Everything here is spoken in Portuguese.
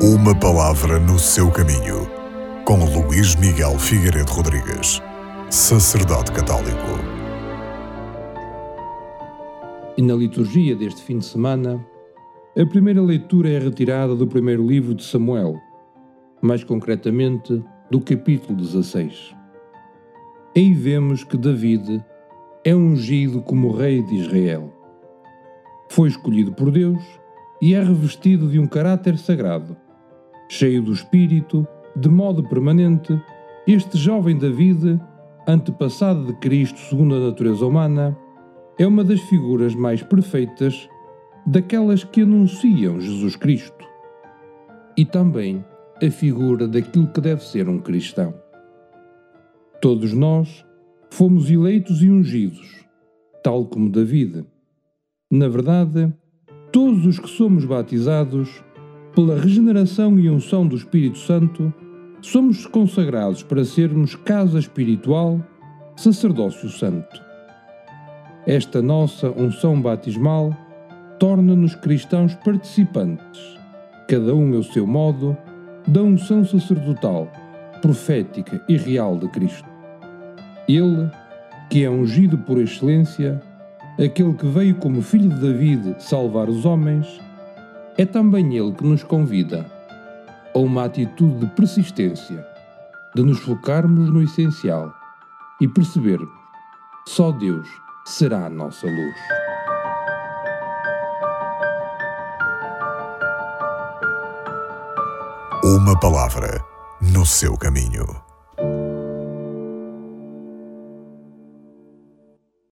Uma palavra no seu caminho, com Luís Miguel Figueiredo Rodrigues, sacerdote católico. E na liturgia deste fim de semana, a primeira leitura é retirada do primeiro livro de Samuel, mais concretamente do capítulo 16. Aí vemos que David é ungido como rei de Israel. Foi escolhido por Deus e é revestido de um caráter sagrado. Cheio do Espírito, de modo permanente, este jovem David, antepassado de Cristo segundo a natureza humana, é uma das figuras mais perfeitas daquelas que anunciam Jesus Cristo e também a figura daquilo que deve ser um cristão. Todos nós fomos eleitos e ungidos, tal como David. Na verdade, todos os que somos batizados, pela regeneração e unção do Espírito Santo, somos consagrados para sermos casa espiritual, sacerdócio santo. Esta nossa unção batismal torna-nos cristãos participantes, cada um ao seu modo, da unção sacerdotal, profética e real de Cristo. Ele, que é ungido por excelência, aquele que veio como filho de David salvar os homens, é também ele que nos convida a uma atitude de persistência, de nos focarmos no essencial e percebermos só Deus será a nossa luz. Uma palavra no seu caminho.